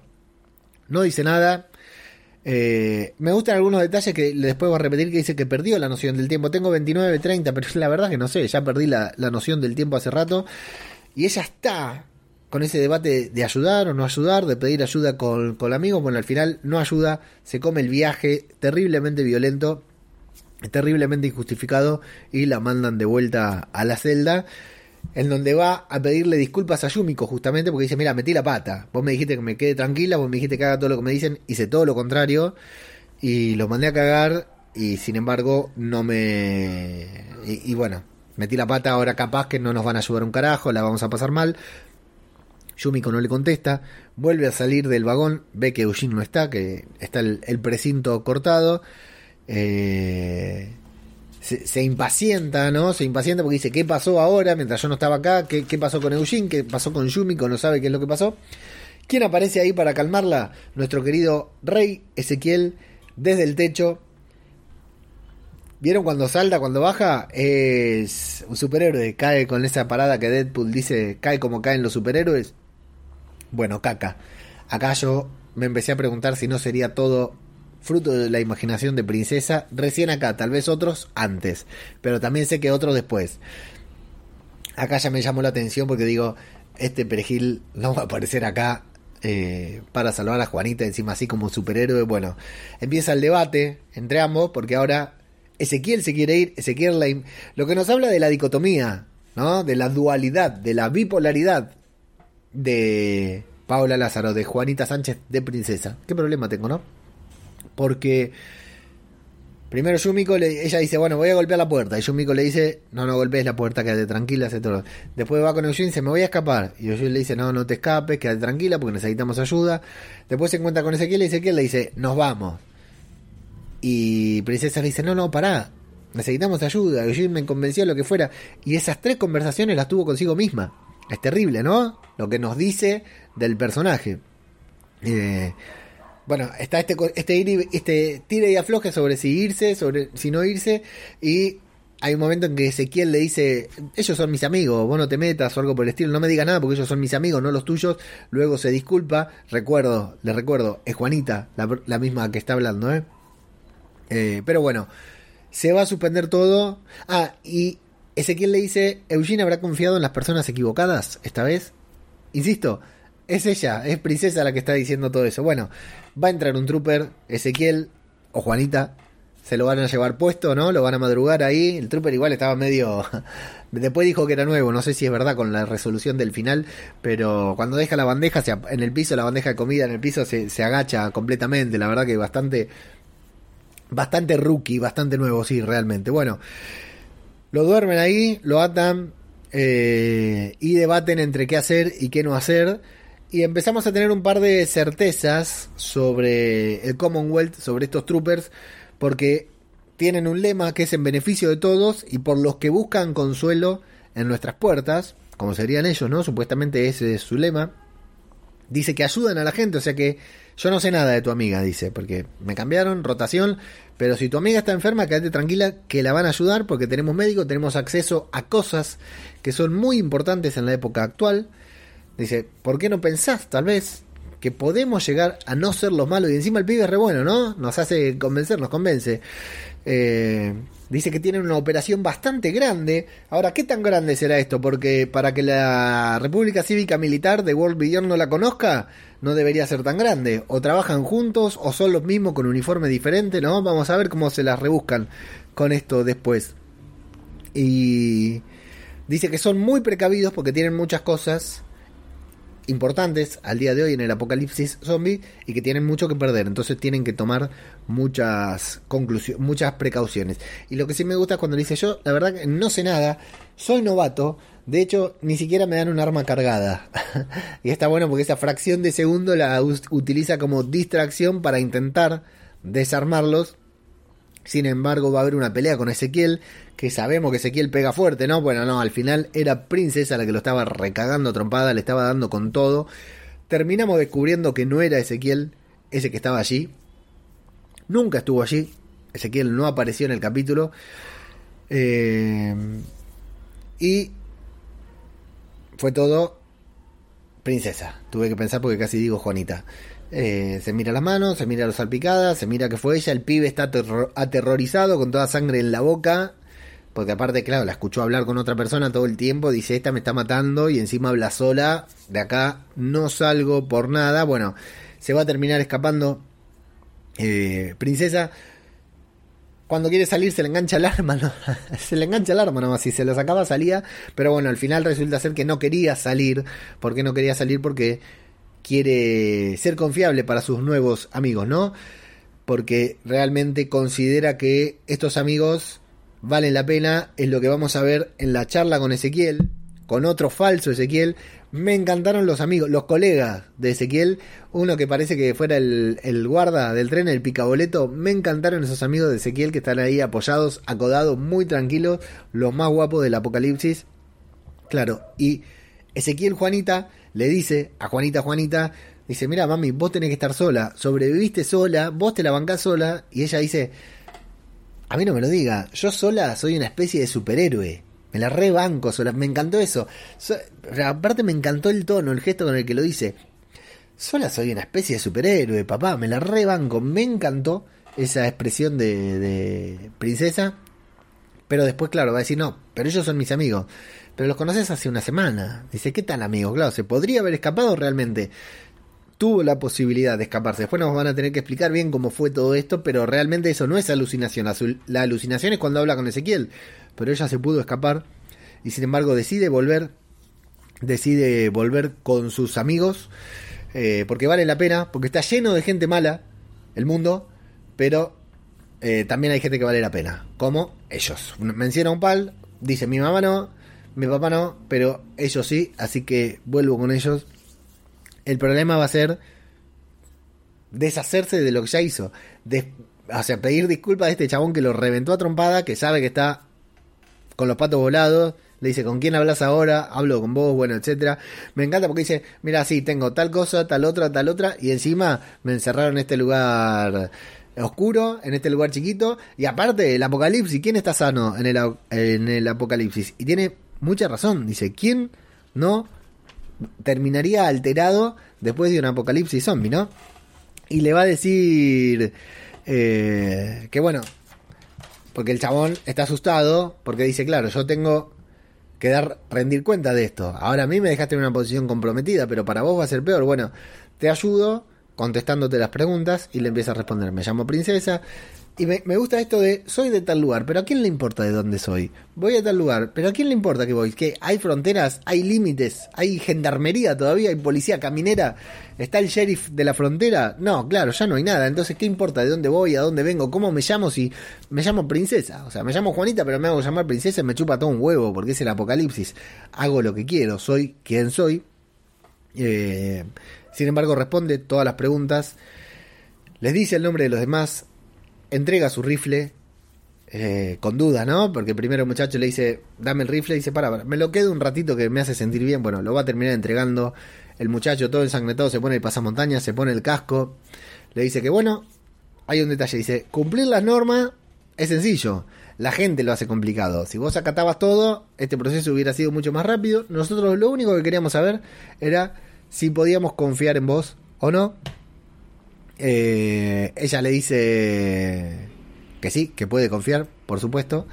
no dice nada. Eh, me gustan algunos detalles que después voy a repetir que dice que perdió la noción del tiempo. Tengo 29, 30, pero la verdad que no sé, ya perdí la, noción del tiempo hace rato. Y ella está con ese debate de ayudar o no ayudar, de pedir ayuda con, con amigos. Bueno, al final no ayuda, se come el viaje terriblemente violento, terriblemente injustificado y la mandan de vuelta a la celda en donde va a pedirle disculpas a Yumiko justamente porque dice, mira, metí la pata, vos me dijiste que me quede tranquila, vos me dijiste que haga todo lo que me dicen, hice todo lo contrario y lo mandé a cagar y sin embargo no me... Y, bueno, metí la pata, ahora capaz que no nos van a ayudar un carajo, la vamos a pasar mal. Yumiko no le contesta, vuelve a salir del vagón, ve que Eugene no está, que está el, el precinto cortado. Eh, se, impacienta, ¿no? Se impacienta porque dice, ¿qué pasó ahora mientras yo no estaba acá? ¿Qué, pasó con Eugene? ¿Qué pasó con Yumiko? No sabe qué es lo que pasó. ¿Quién aparece ahí para calmarla? Nuestro querido Rey Ezequiel desde el techo. ¿Vieron cuando salta, cuando baja? Es un superhéroe. Cae con esa parada que Deadpool dice, cae como caen los superhéroes. Bueno, caca. Acá yo me empecé a preguntar si no sería todo fruto de la imaginación de Princesa, recién acá, tal vez otros antes, pero también sé que otros después. Acá ya me llamó la atención porque digo, este perejil no va a aparecer acá eh, para salvar a Juanita encima así como superhéroe. Bueno, empieza el debate entre ambos porque ahora Ezequiel se quiere ir, Ezequiel la, lo que nos habla de la dicotomía, ¿no? De la dualidad, de la bipolaridad de Paula Lázaro, de Juanita Sánchez, de Princesa. ¿Qué problema tengo, no? Porque primero Yumiko, le, ella dice, bueno, voy a golpear la puerta. Y Yumiko le dice, no, no golpees la puerta, quédate tranquila, hace todo. Después va con Eugene y dice, me voy a escapar. Y Eugene le dice, no, no te escapes, quédate tranquila porque necesitamos ayuda. Después se encuentra con Ezequiel y Ezequiel le dice, nos vamos. Y Princesa le dice, no, no, pará, necesitamos ayuda. Eugene me convenció de lo que fuera. Y esas tres conversaciones las tuvo consigo misma. Es terrible, ¿no? Lo que nos dice del personaje. Eh, bueno, está este, este, este tira y afloje sobre si irse, sobre si no irse, y hay un momento en que Ezequiel le dice, ellos son mis amigos, vos no te metas o algo por el estilo, no me digas nada porque ellos son mis amigos, no los tuyos, luego se disculpa, recuerdo, le recuerdo, es Juanita, la, misma que está hablando, ¿eh? ¿eh? Pero bueno, se va a suspender todo. Ah, y Ezequiel le dice, Eugene habrá confiado en las personas equivocadas esta vez. Insisto, es ella, es Princesa la que está diciendo todo eso. Bueno, va a entrar un trooper, Ezequiel o Juanita, se lo van a llevar puesto, ¿no? Lo van a madrugar ahí. El trooper igual estaba medio... Después dijo que era nuevo, no sé si es verdad con la resolución del final, pero cuando deja la bandeja en el piso, la bandeja de comida en el piso se, agacha completamente, la verdad que bastante... Bastante rookie, bastante nuevo, sí, realmente. Bueno, lo duermen ahí, lo atan eh, y debaten entre qué hacer y qué no hacer y empezamos a tener un par de certezas sobre el Commonwealth, sobre estos troopers, porque tienen un lema que es en beneficio de todos y por los que buscan consuelo en nuestras puertas, como serían ellos, ¿no? Supuestamente ese es su lema. Dice que ayudan a la gente, o sea que yo no sé nada de tu amiga, dice, porque me cambiaron, rotación, pero si tu amiga está enferma, quédate tranquila que la van a ayudar porque tenemos médicos, tenemos acceso a cosas que son muy importantes en la época actual. Dice, ¿por qué no pensás, tal vez, que podemos llegar a no ser los malos? Y encima el pibe es re bueno, ¿no? Nos hace convencer, nos convence. Eh, dice que tienen una operación bastante grande. Ahora, ¿qué tan grande será esto? Porque para que la República Cívica Militar de World Beyond no la conozca, no debería ser tan grande. O trabajan juntos o son los mismos con uniforme diferente, ¿no? Vamos a ver cómo se las rebuscan con esto después. Y dice que son muy precavidos porque tienen muchas cosas importantes al día de hoy en el apocalipsis zombie y que tienen mucho que perder, entonces tienen que tomar muchas conclusiones, muchas precauciones. Y lo que sí me gusta es cuando dice yo, la verdad que no sé nada, soy novato, de hecho ni siquiera me dan un arma cargada. y está bueno porque esa fracción de segundo la utiliza como distracción para intentar desarmarlos. Sin embargo, va a haber una pelea con Ezequiel que sabemos que Ezequiel pega fuerte, ¿no? Bueno, no, al final era Princesa la que lo estaba recagando trompada, le estaba dando con todo. Terminamos descubriendo que no era Ezequiel ese que estaba allí. Nunca estuvo allí. Ezequiel no apareció en el capítulo. Eh, y fue todo princesa. Tuve que pensar porque casi digo Juanita. Eh, se mira las manos, se mira las salpicadas, se mira que fue ella. El pibe está aterrorizado con toda sangre en la boca. Porque aparte, claro, la escuchó hablar con otra persona todo el tiempo, dice, esta me está matando y encima habla sola, de acá no salgo por nada. Bueno, se va a terminar escapando. Eh, princesa, cuando quiere salir se le engancha el arma, se le engancha el arma nomás, si se lo sacaba salía, pero bueno, al final resulta ser que no quería salir. ¿Por qué no quería salir? Porque quiere ser confiable para sus nuevos amigos, ¿no? Porque realmente considera que estos amigos valen la pena, es lo que vamos a ver en la charla con Ezequiel, con otro falso Ezequiel. Me encantaron los amigos, los colegas de Ezequiel, uno que parece que fuera el, guarda del tren, el picaboleto. Me encantaron esos amigos de Ezequiel que están ahí apoyados, acodados, muy tranquilos, los más guapos del apocalipsis. Claro, y Ezequiel Juanita le dice a Juanita Juanita, dice, mira mami, vos tenés que estar sola, sobreviviste sola, vos te la bancás sola, y ella dice, a mí no me lo diga. Yo sola soy una especie de superhéroe. Me la rebanco sola. Me encantó eso. aparte me encantó el tono, el gesto con el que lo dice. Sola soy una especie de superhéroe, papá. Me la rebanco. Me encantó esa expresión de, de princesa. Pero después, claro, va a decir, no, pero ellos son mis amigos. Pero los conoces hace una semana. Dice, ¿qué tal amigos? Claro, se podría haber escapado realmente tuvo la posibilidad de escaparse. Después nos van a tener que explicar bien cómo fue todo esto, pero realmente eso no es alucinación. La alucinación es cuando habla con Ezequiel, pero ella se pudo escapar y sin embargo decide volver, decide volver con sus amigos, eh, porque vale la pena, porque está lleno de gente mala el mundo, pero eh, también hay gente que vale la pena, como ellos. Menciona un pal, dice mi mamá no, mi papá no, pero ellos sí, así que vuelvo con ellos el problema va a ser deshacerse de lo que ya hizo. o sea, pedir disculpas a este chabón que lo reventó a trompada, que sabe que está con los patos volados. Le dice, ¿con quién hablas ahora? Hablo con vos, bueno, etcétera. Me encanta porque dice, mira, sí, tengo tal cosa, tal otra, tal otra, y encima me encerraron en este lugar oscuro, en este lugar chiquito, y aparte, el apocalipsis, ¿quién está sano en el apocalipsis? Y tiene mucha razón, dice, ¿quién no terminaría alterado después de un apocalipsis zombie, ¿no? Y le va a decir eh, que bueno, porque el chabón está asustado, porque dice, claro, yo tengo que dar, rendir cuenta de esto. Ahora a mí me dejaste en una posición comprometida, pero para vos va a ser peor. Bueno, te ayudo contestándote las preguntas y le empieza a responder, me llamo princesa, y me, gusta esto de, soy de tal lugar, pero ¿a quién le importa de dónde soy? Voy a tal lugar, pero ¿a quién le importa que voy? ¿Que hay fronteras, hay límites, hay gendarmería todavía, hay policía caminera? ¿Está el sheriff de la frontera? No, claro, ya no hay nada. Entonces, ¿qué importa de dónde voy, a dónde vengo, cómo me llamo si me llamo princesa? O sea, me llamo Juanita, pero me hago llamar princesa y me chupa todo un huevo porque es el apocalipsis. Hago lo que quiero, soy quien soy. Eh, sin embargo, responde todas las preguntas. Les dice el nombre de los demás, entrega su rifle eh, con duda, ¿no? Porque primero el muchacho le dice, dame el rifle, y dice, para, para, me lo quedo un ratito que me hace sentir bien. Bueno, lo va a terminar entregando. El muchacho todo ensangrentado se pone el pasamontañas, se pone el casco. Le dice que, bueno, hay un detalle. Dice, cumplir las normas es sencillo. La gente lo hace complicado. Si vos acatabas todo, este proceso hubiera sido mucho más rápido. Nosotros lo único que queríamos saber era si podíamos confiar en vos o no. Eh, ella le dice que sí, que puede confiar, por supuesto.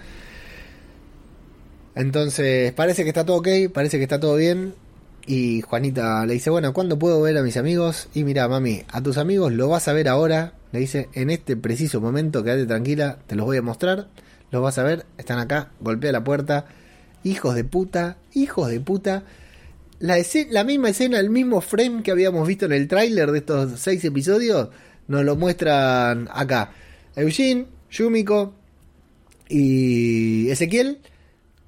Entonces, parece que está todo ok, parece que está todo bien. Y Juanita le dice, bueno, ¿cuándo puedo ver a mis amigos? Y mira, mami, a tus amigos lo vas a ver ahora. Le dice, en este preciso momento, quédate tranquila, te los voy a mostrar. Los vas a ver, están acá, golpea la puerta. Hijos de puta, hijos de puta. La, la misma escena, el mismo frame que habíamos visto en el tráiler de estos seis episodios, nos lo muestran acá. Eugene, Yumiko y Ezequiel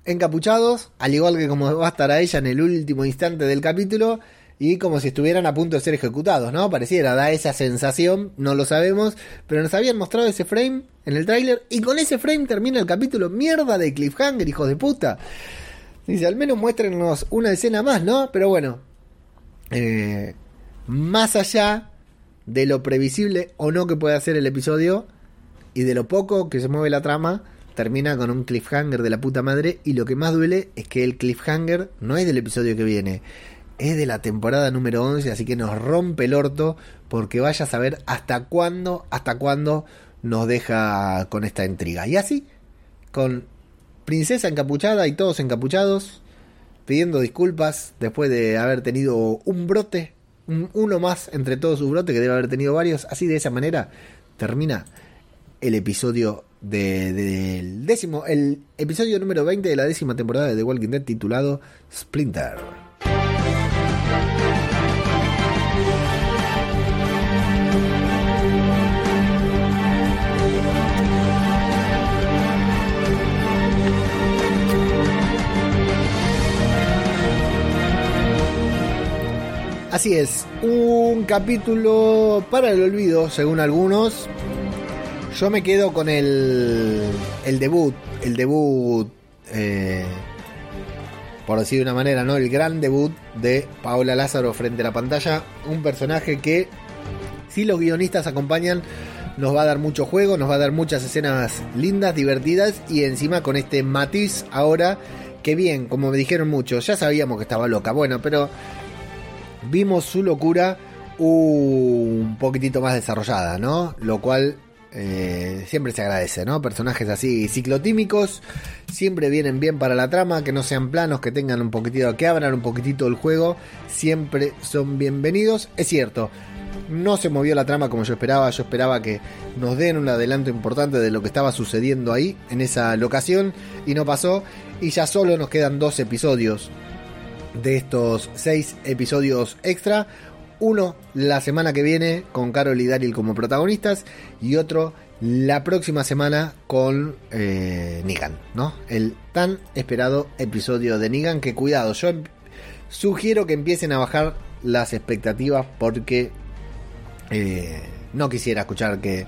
encapuchados, al igual que como va a estar a ella en el último instante del capítulo, y como si estuvieran a punto de ser ejecutados, ¿no? Pareciera, da esa sensación, no lo sabemos, pero nos habían mostrado ese frame en el tráiler, y con ese frame termina el capítulo, mierda de cliffhanger, hijos de puta. Dice, al menos muéstrenos una escena más, ¿no? Pero bueno, eh, más allá de lo previsible o no que pueda ser el episodio, y de lo poco que se mueve la trama, termina con un cliffhanger de la puta madre y lo que más duele es que el cliffhanger no es del episodio que viene, es de la temporada número 11, así que nos rompe el orto porque vaya a saber hasta cuándo, hasta cuándo nos deja con esta intriga. Y así, con Princesa encapuchada y todos encapuchados, pidiendo disculpas después de haber tenido un brote, uno más entre todos sus brotes, que debe haber tenido varios, así de esa manera termina el episodio del décimo, el episodio número 20 de la décima temporada de The Walking Dead titulado Splinter. Así es, un capítulo para el olvido, según algunos, yo me quedo con el, el debut, el debut, eh, por decir de una manera, ¿no? El gran debut de Paola Lázaro frente a la pantalla. Un personaje que, si los guionistas acompañan, nos va a dar mucho juego, nos va a dar muchas escenas lindas, divertidas y encima con este matiz ahora que bien, como me dijeron muchos, ya sabíamos que estaba loca, bueno, pero vimos su locura un poquitito más desarrollada, ¿no? Lo cual eh, siempre se agradece, ¿no? Personajes así ciclotímicos siempre vienen bien para la trama, que no sean planos, que tengan un poquitito, que abran un poquitito el juego, siempre son bienvenidos. Es cierto, no se movió la trama como yo esperaba, yo esperaba que nos den un adelanto importante de lo que estaba sucediendo ahí, en esa locación, y no pasó, y ya solo nos quedan dos episodios de estos seis episodios extra uno la semana que viene con Carol y Daryl como protagonistas y otro la próxima semana con eh, Negan, ¿no? El tan esperado episodio de Negan que cuidado, yo em, sugiero que empiecen a bajar las expectativas porque eh, no quisiera escuchar que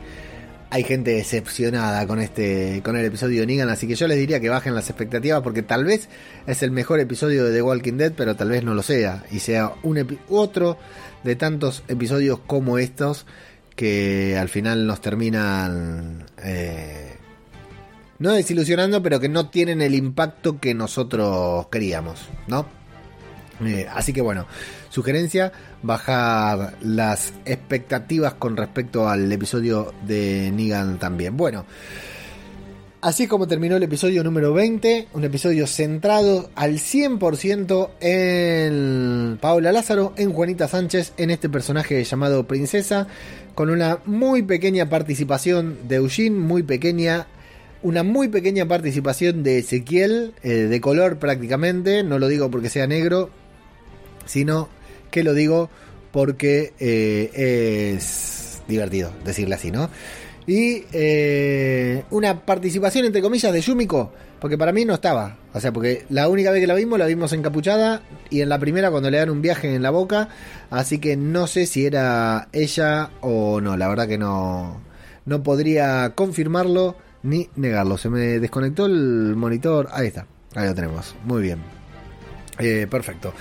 hay gente decepcionada con este con el episodio de así que yo les diría que bajen las expectativas porque tal vez es el mejor episodio de The Walking Dead, pero tal vez no lo sea y sea un otro de tantos episodios como estos que al final nos terminan eh, no desilusionando, pero que no tienen el impacto que nosotros queríamos, ¿no? Eh, así que bueno, sugerencia, bajar las expectativas con respecto al episodio de Negan también. Bueno, Así es como terminó el episodio número 20, un episodio centrado al 100% en Paula Lázaro, en Juanita Sánchez, en este personaje llamado Princesa, con una muy pequeña participación de Eugene, muy pequeña, una muy pequeña participación de Ezequiel, eh, de color prácticamente, no lo digo porque sea negro, sino que lo digo porque eh, es divertido decirle así, ¿no? Y eh, una participación, entre comillas, de Yumiko, porque para mí no estaba. O sea, porque la única vez que la vimos, la vimos encapuchada y en la primera cuando le dan un viaje en la boca. Así que no sé si era ella o no. La verdad que no, no podría confirmarlo ni negarlo. Se me desconectó el monitor. Ahí está. Ahí lo tenemos. Muy bien. Eh, perfecto.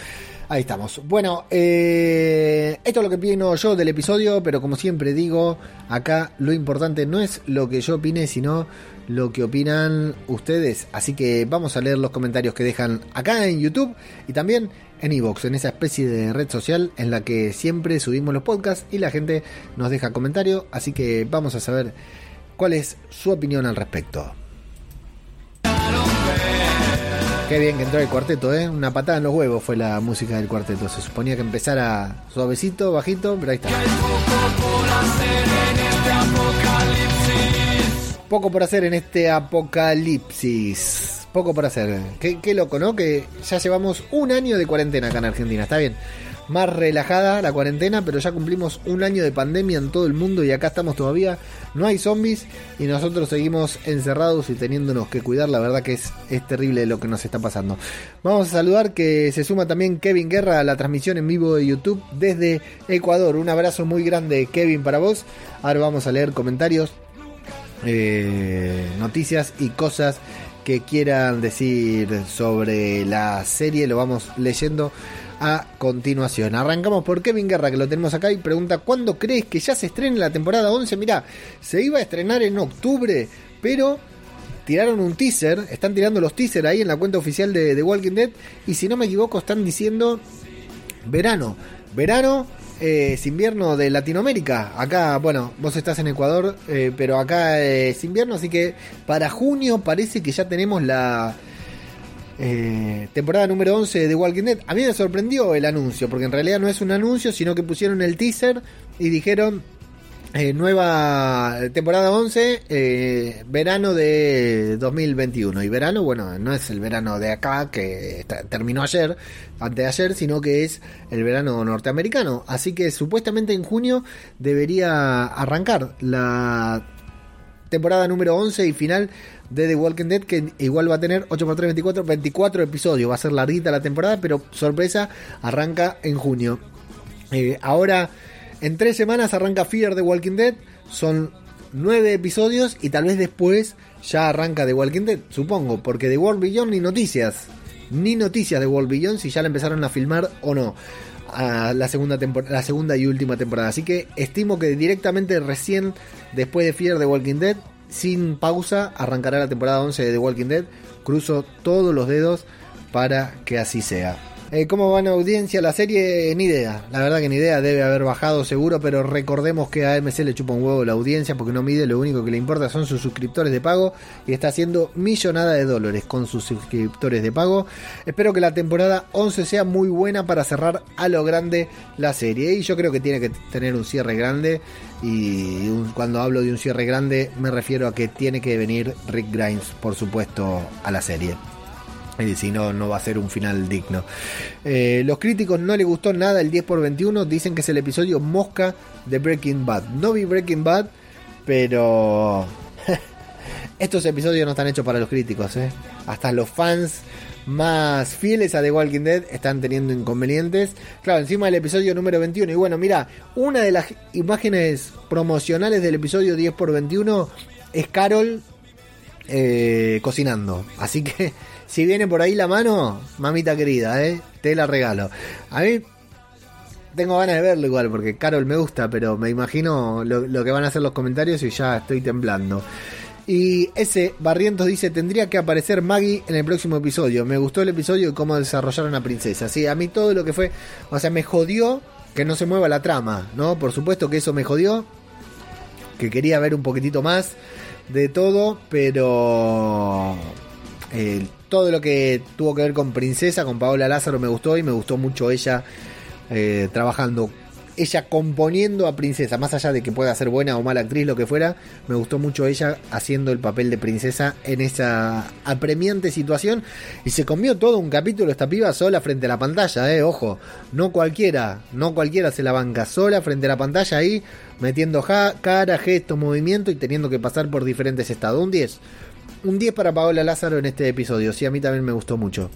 Ahí estamos. Bueno, eh, esto es lo que opino yo del episodio, pero como siempre digo, acá lo importante no es lo que yo opine, sino lo que opinan ustedes. Así que vamos a leer los comentarios que dejan acá en YouTube y también en Evox, en esa especie de red social en la que siempre subimos los podcasts y la gente nos deja comentarios. Así que vamos a saber cuál es su opinión al respecto. Qué bien que entró el cuarteto, ¿eh? Una patada en los huevos fue la música del cuarteto. Se suponía que empezara suavecito, bajito, pero ahí está. Poco por hacer en este apocalipsis. Poco por hacer. Qué, qué loco, ¿no? Que ya llevamos un año de cuarentena acá en Argentina. Está bien más relajada la cuarentena, pero ya cumplimos un año de pandemia en todo el mundo y acá estamos todavía. No hay zombies y nosotros seguimos encerrados y teniéndonos que cuidar. La verdad que es, es terrible lo que nos está pasando. Vamos a saludar que se suma también Kevin Guerra a la transmisión en vivo de YouTube desde Ecuador. Un abrazo muy grande, Kevin, para vos. Ahora vamos a leer comentarios, eh, noticias y cosas que quieran decir sobre la serie. Lo vamos leyendo a continuación. Arrancamos por Kevin Guerra, que lo tenemos acá, y pregunta, ¿cuándo crees que ya se estrene la temporada 11? Mirá, se iba a estrenar en octubre, pero tiraron un teaser, están tirando los teasers ahí en la cuenta oficial de Walking Dead, y si no me equivoco están diciendo verano. Verano es invierno de Latinoamérica. Acá, bueno, vos estás en Ecuador, eh, pero acá es invierno, así que para junio parece que ya tenemos la eh, temporada número 11 de Walking Dead. A mí me sorprendió el anuncio, porque en realidad no es un anuncio, sino que pusieron el teaser y dijeron eh, nueva temporada 11, eh, verano de 2021. Y verano, bueno, no es el verano de acá que terminó ayer, antes de ayer, sino que es el verano norteamericano. Así que supuestamente en junio debería arrancar la temporada número 11 y final de The Walking Dead, que igual va a tener 8x3, 24, 24 episodios. Va a ser larguita la temporada, pero sorpresa, arranca en junio. Eh, ahora, en tres semanas arranca Fear The Walking Dead. Son nueve episodios y tal vez después ya arranca The Walking Dead, supongo, porque The World Beyond ni noticias. Ni noticias de World Beyond si ya la empezaron a filmar o no. A la segunda la segunda y última temporada. Así que estimo que directamente recién después de Fear The Walking Dead sin pausa arrancará la temporada 11 de The Walking Dead. Cruzo todos los dedos para que así sea. Eh, ¿Cómo va en audiencia la serie? Ni idea. La verdad que ni idea. Debe haber bajado seguro, pero recordemos que a AMC le chupa un huevo la audiencia porque no mide. Lo único que le importa son sus suscriptores de pago y está haciendo millonada de dólares con sus suscriptores de pago. Espero que la temporada 11 sea muy buena para cerrar a lo grande la serie. Y yo creo que tiene que tener un cierre grande. Y cuando hablo de un cierre grande, me refiero a que tiene que venir Rick Grimes, por supuesto, a la serie. Y si no, no va a ser un final digno. Eh, los críticos no les gustó nada el 10 por 21. Dicen que es el episodio mosca de Breaking Bad. No vi Breaking Bad, pero estos episodios no están hechos para los críticos. ¿eh? Hasta los fans más fieles a The Walking Dead están teniendo inconvenientes. Claro, encima del episodio número 21. Y bueno, mira, una de las imágenes promocionales del episodio 10 por 21 es Carol eh, cocinando. Así que si viene por ahí la mano, mamita querida, ¿eh? te la regalo. A mí tengo ganas de verlo igual, porque Carol me gusta, pero me imagino lo, que van a hacer los comentarios y ya estoy temblando. Y ese Barrientos dice, tendría que aparecer Maggie en el próximo episodio. Me gustó el episodio y cómo desarrollaron a Princesa. Sí, a mí todo lo que fue, o sea, me jodió que no se mueva la trama, ¿no? Por supuesto que eso me jodió, que quería ver un poquitito más de todo, pero eh, todo lo que tuvo que ver con Princesa, con Paola Lázaro me gustó y me gustó mucho ella eh, trabajando, ella componiendo a Princesa, más allá de que pueda ser buena o mala actriz, lo que fuera, me gustó mucho ella haciendo el papel de Princesa en esa apremiante situación y se comió todo un capítulo esta piba sola frente a la pantalla, eh, ojo, no cualquiera, no cualquiera se la banca sola frente a la pantalla ahí, metiendo cara, gestos, movimiento y teniendo que pasar por diferentes estados. Un 10 un 10 para Paola Lázaro en este episodio. Sí, a mí también me gustó mucho.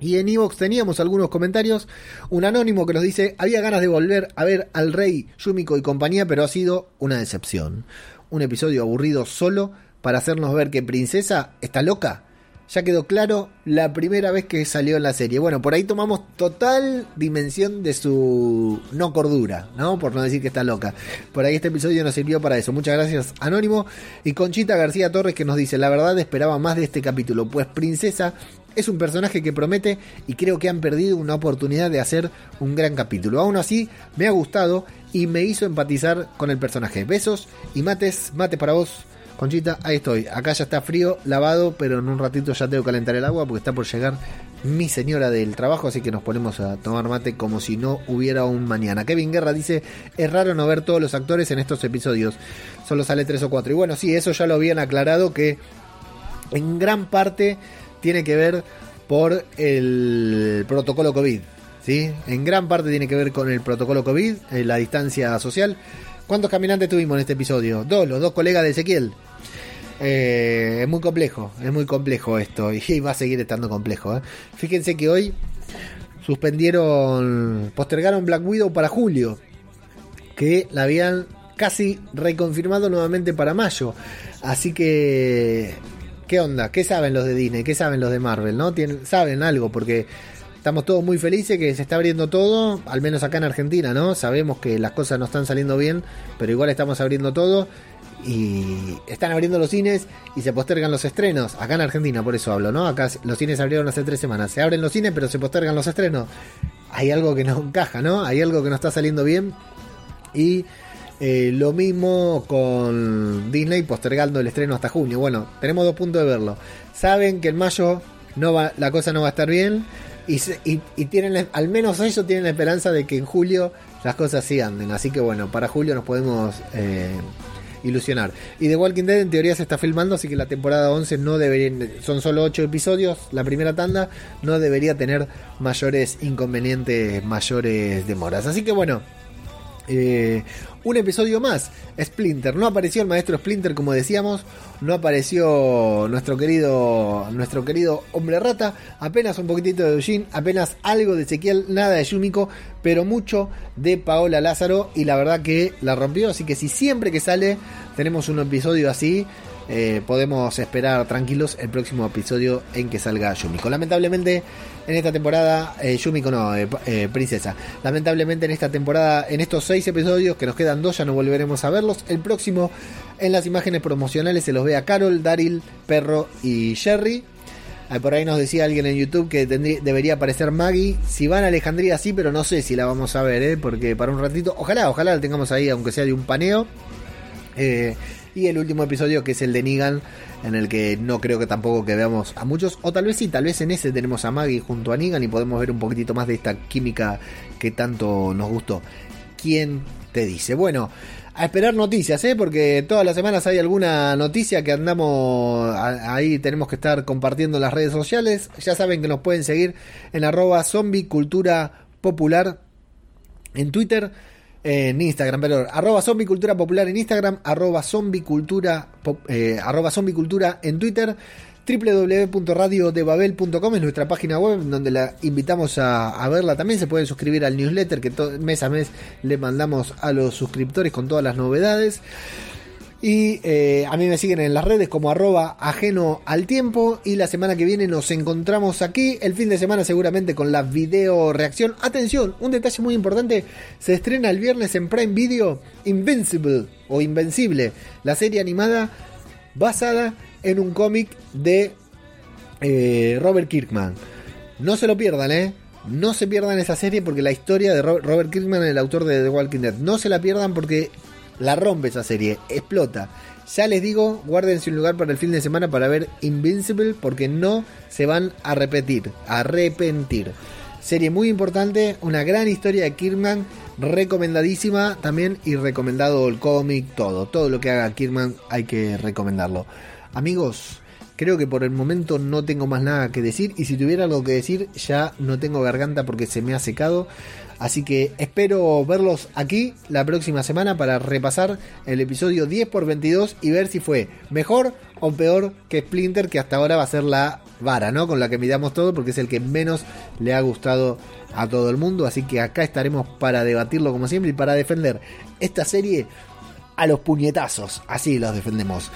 Y en Evox teníamos algunos comentarios. Un anónimo que nos dice: Había ganas de volver a ver al rey, Yumiko y compañía, pero ha sido una decepción. Un episodio aburrido solo para hacernos ver que Princesa está loca? Ya quedó claro la primera vez que salió en la serie. Bueno, por ahí tomamos total dimensión de su no cordura, ¿no? Por no decir que está loca. Por ahí este episodio nos sirvió para eso. Muchas gracias, Anónimo. Y Conchita García Torres que nos dice, la verdad esperaba más de este capítulo, pues Princesa es un personaje que promete y creo que han perdido una oportunidad de hacer un gran capítulo. Aún así, me ha gustado y me hizo empatizar con el personaje. Besos y mates, mate para vos. Conchita, ahí estoy. Acá ya está frío, lavado, pero en un ratito ya tengo que calentar el agua porque está por llegar mi señora del trabajo, así que nos ponemos a tomar mate como si no hubiera un mañana. Kevin Guerra dice, es raro no ver todos los actores en estos episodios, solo sale tres o cuatro. Y bueno, sí, eso ya lo habían aclarado que en gran parte tiene que ver por el protocolo COVID. ¿sí? En gran parte tiene que ver con el protocolo COVID, eh, la distancia social. ¿Cuántos caminantes tuvimos en este episodio? Dos, los dos colegas de Ezequiel. Eh, es muy complejo, es muy complejo esto y va a seguir estando complejo. ¿eh? Fíjense que hoy suspendieron, postergaron Black Widow para julio, que la habían casi reconfirmado nuevamente para mayo. Así que, ¿qué onda? ¿Qué saben los de Disney? ¿Qué saben los de Marvel? ¿No? Tienen, saben algo porque estamos todos muy felices que se está abriendo todo, al menos acá en Argentina, ¿no? Sabemos que las cosas no están saliendo bien, pero igual estamos abriendo todo y están abriendo los cines y se postergan los estrenos. Acá en Argentina, por eso hablo, ¿no? Acá los cines abrieron hace tres semanas. Se abren los cines, pero se postergan los estrenos. Hay algo que no encaja, ¿no? Hay algo que no está saliendo bien. Y eh, lo mismo con Disney postergando el estreno hasta junio. Bueno, tenemos dos puntos de verlo. Saben que en mayo no va, la cosa no va a estar bien y, y, tienen, al menos ellos tienen la esperanza de que en julio las cosas sí anden. Así que bueno, para julio nos podemos eh, ilusionar. Y The Walking Dead en teoría se está filmando, así que la temporada 11 no debería, son solo 8 episodios, la primera tanda no debería tener mayores inconvenientes, mayores demoras. Así que bueno, eh, un episodio más. Splinter. No apareció el maestro Splinter, como decíamos. No apareció nuestro querido. Nuestro querido hombre rata. Apenas un poquitito de Eugene. Apenas algo de Ezequiel. Nada de Yumiko. Pero mucho de Paola Lázaro. Y la verdad que la rompió. Así que si siempre que sale tenemos un episodio así. Eh, podemos esperar tranquilos el próximo episodio en que salga Yumiko. Lamentablemente en esta temporada, eh, Yumiko eh, eh, Princesa. Lamentablemente en esta temporada, en estos seis episodios que nos quedan dos, ya no volveremos a verlos. El próximo en las imágenes promocionales se los ve a Carol, Daryl, Perro y Jerry. Por ahí nos decía alguien en YouTube que debería aparecer Maggie. Si van a Alejandría, sí, pero no sé si la vamos a ver, porque para un ratito, ojalá, ojalá la tengamos ahí, aunque sea de un paneo. Y el último episodio, que es el de Negan, en el que no creo que tampoco que veamos a muchos, o tal vez sí, tal vez en ese tenemos a Maggie junto a Negan y podemos ver un poquitito más de esta química que tanto nos gustó. ¿Quién te dice? Bueno, a esperar noticias, ¿eh? porque todas las semanas hay alguna noticia que andamos ahí, tenemos que estar compartiendo en las redes sociales. Ya saben que nos pueden seguir en arroba zombie cultura popular en Twitter en Instagram, perdón, arroba zombie cultura popular en Instagram, arroba zombie cultura, eh, arroba zombie cultura en Twitter, www.radiodebabel.com es nuestra página web donde la invitamos a, verla también, se pueden suscribir al newsletter que mes a mes le mandamos a los suscriptores con todas las novedades. Y eh, a mí me siguen en las redes como arroba ajeno al tiempo. Y la semana que viene nos encontramos aquí. El fin de semana seguramente con la video reacción. Atención, un detalle muy importante. Se estrena el viernes en Prime Video Invincible o Invencible. La serie animada basada en un cómic de eh, Robert Kirkman. No se lo pierdan, ¿eh? No se pierdan esa serie porque la historia de Robert Kirkman, el autor de The Walking Dead, no se la pierdan porque la rompe esa serie, explota. Ya les digo, guárdense un lugar para el fin de semana para ver Invincible porque no se van a repetir, a arrepentir. Serie muy importante, una gran historia de Kirkman, recomendadísima también y recomendado el cómic, todo, todo lo que haga Kirkman hay que recomendarlo. Amigos, creo que por el momento no tengo más nada que decir y si tuviera algo que decir ya no tengo garganta porque se me ha secado. Así que espero verlos aquí la próxima semana para repasar el episodio 10 por 22 y ver si fue mejor o peor que Splinter, que hasta ahora va a ser la vara, ¿no? Con la que midamos todo, porque es el que menos le ha gustado a todo el mundo. Así que acá estaremos para debatirlo como siempre y para defender esta serie a los puñetazos. Así los defendemos.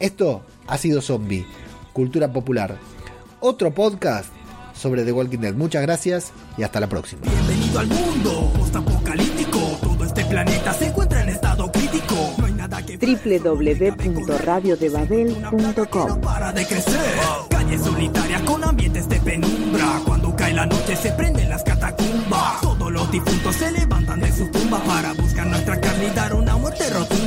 Esto ha sido Zombie, Cultura Popular. Otro podcast sobre The Walking Dead. Muchas gracias y hasta la próxima. Bienvenido al mundo post-apocalíptico. Todo este planeta se encuentra en estado crítico. No hay nada que www.radiodebabel.com para de crecer. Calles solitarias con ambientes de penumbra. Cuando cae la noche se prenden las catacumbas. Todos los difuntos se levantan de sus tumbas para buscar nuestra carne y dar una muerte rotunda.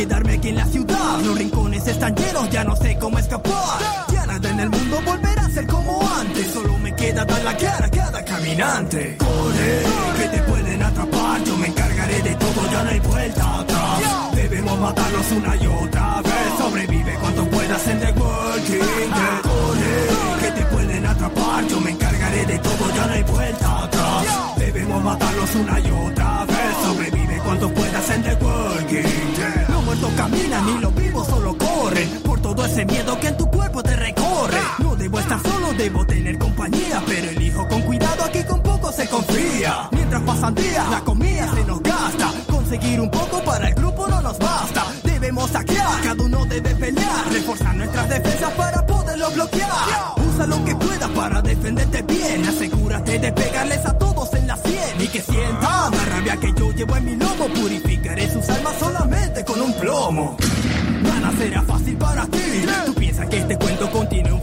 Quedarme aquí en la ciudad. Los rincones están llenos, ya no sé cómo escapar. Ya nada en el mundo volverá a ser como antes. Solo me queda dar la cara a cada caminante. Corre, que te pueden atrapar. Yo me encargaré de todo, ya no hay vuelta atrás. Debemos matarlos una y otra vez. Sobrevive cuanto puedas en The Walking Dead. Corre, que te pueden atrapar. Yo me encargaré de todo, ya no hay vuelta atrás. Debemos matarlos una y otra vez. Sobrevive cuanto puedas en The Walking ese miedo que en tu cuerpo te recorre. No debo estar solo, debo tener compañía. Pero elijo con cuidado, aquí con poco se confía. Mientras pasan días, la comida se nos gasta. Conseguir un poco para el grupo no nos basta. Debemos saquear, cada uno debe pelear. Reforzar nuestras defensas para poderlo bloquear. Usa lo que puedas para defenderte bien. Asegúrate de pegarles a todos en la sien. Y que sientan la rabia que yo llevo en mi lomo. Purificaré sus almas solamente con un plomo. Nada será fácil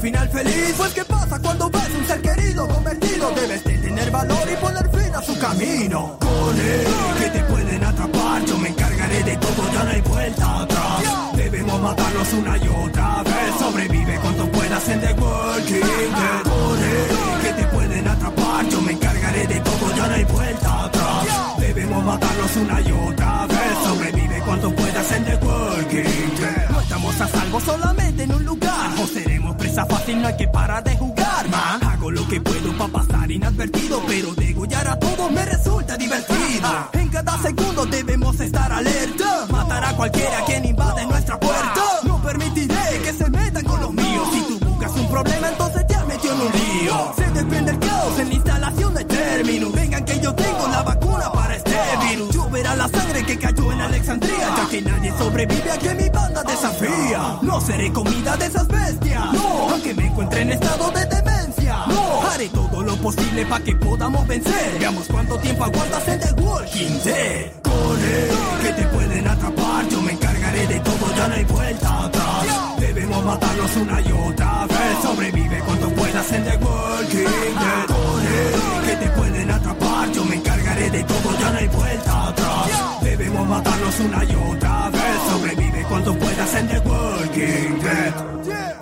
final feliz. Pues qué pasa cuando ves un ser querido convertido. Debes de tener valor y poner fin a su camino. Con que te pueden atrapar. Yo me encargaré de todo, ya no hay vuelta atrás. Debemos matarlos una y otra vez. Sobrevive cuanto puedas en The Walking Dead. Con que te pueden atrapar. Yo me encargaré de todo, ya no hay vuelta atrás. Debemos matarlos una y otra vez. Sobrevive cuanto puedas en The Walking Dead. No estamos a salvo solamente en un lugar. Presa fácil, no hay que parar de jugar, man. Hago lo que puedo para pasar inadvertido, pero degollar a todos me resulta divertido. En cada segundo debemos estar alerta. Matar a cualquiera quien invade Ya que nadie sobrevive a que mi banda desafía. No seré comida de esas bestias. No, aunque me encuentre en estado de demencia. No, haré todo lo posible para que podamos vencer. Veamos cuánto tiempo aguantas en The Walking Dead. Corre, que te pueden atrapar. Yo me encargaré de todo, ya no hay vuelta atrás. Debemos matarlos una y otra vez. Sobrevive cuanto puedas en The Walking matarlos una y otra vez. Sobrevive cuanto puedas en The Walking Dead.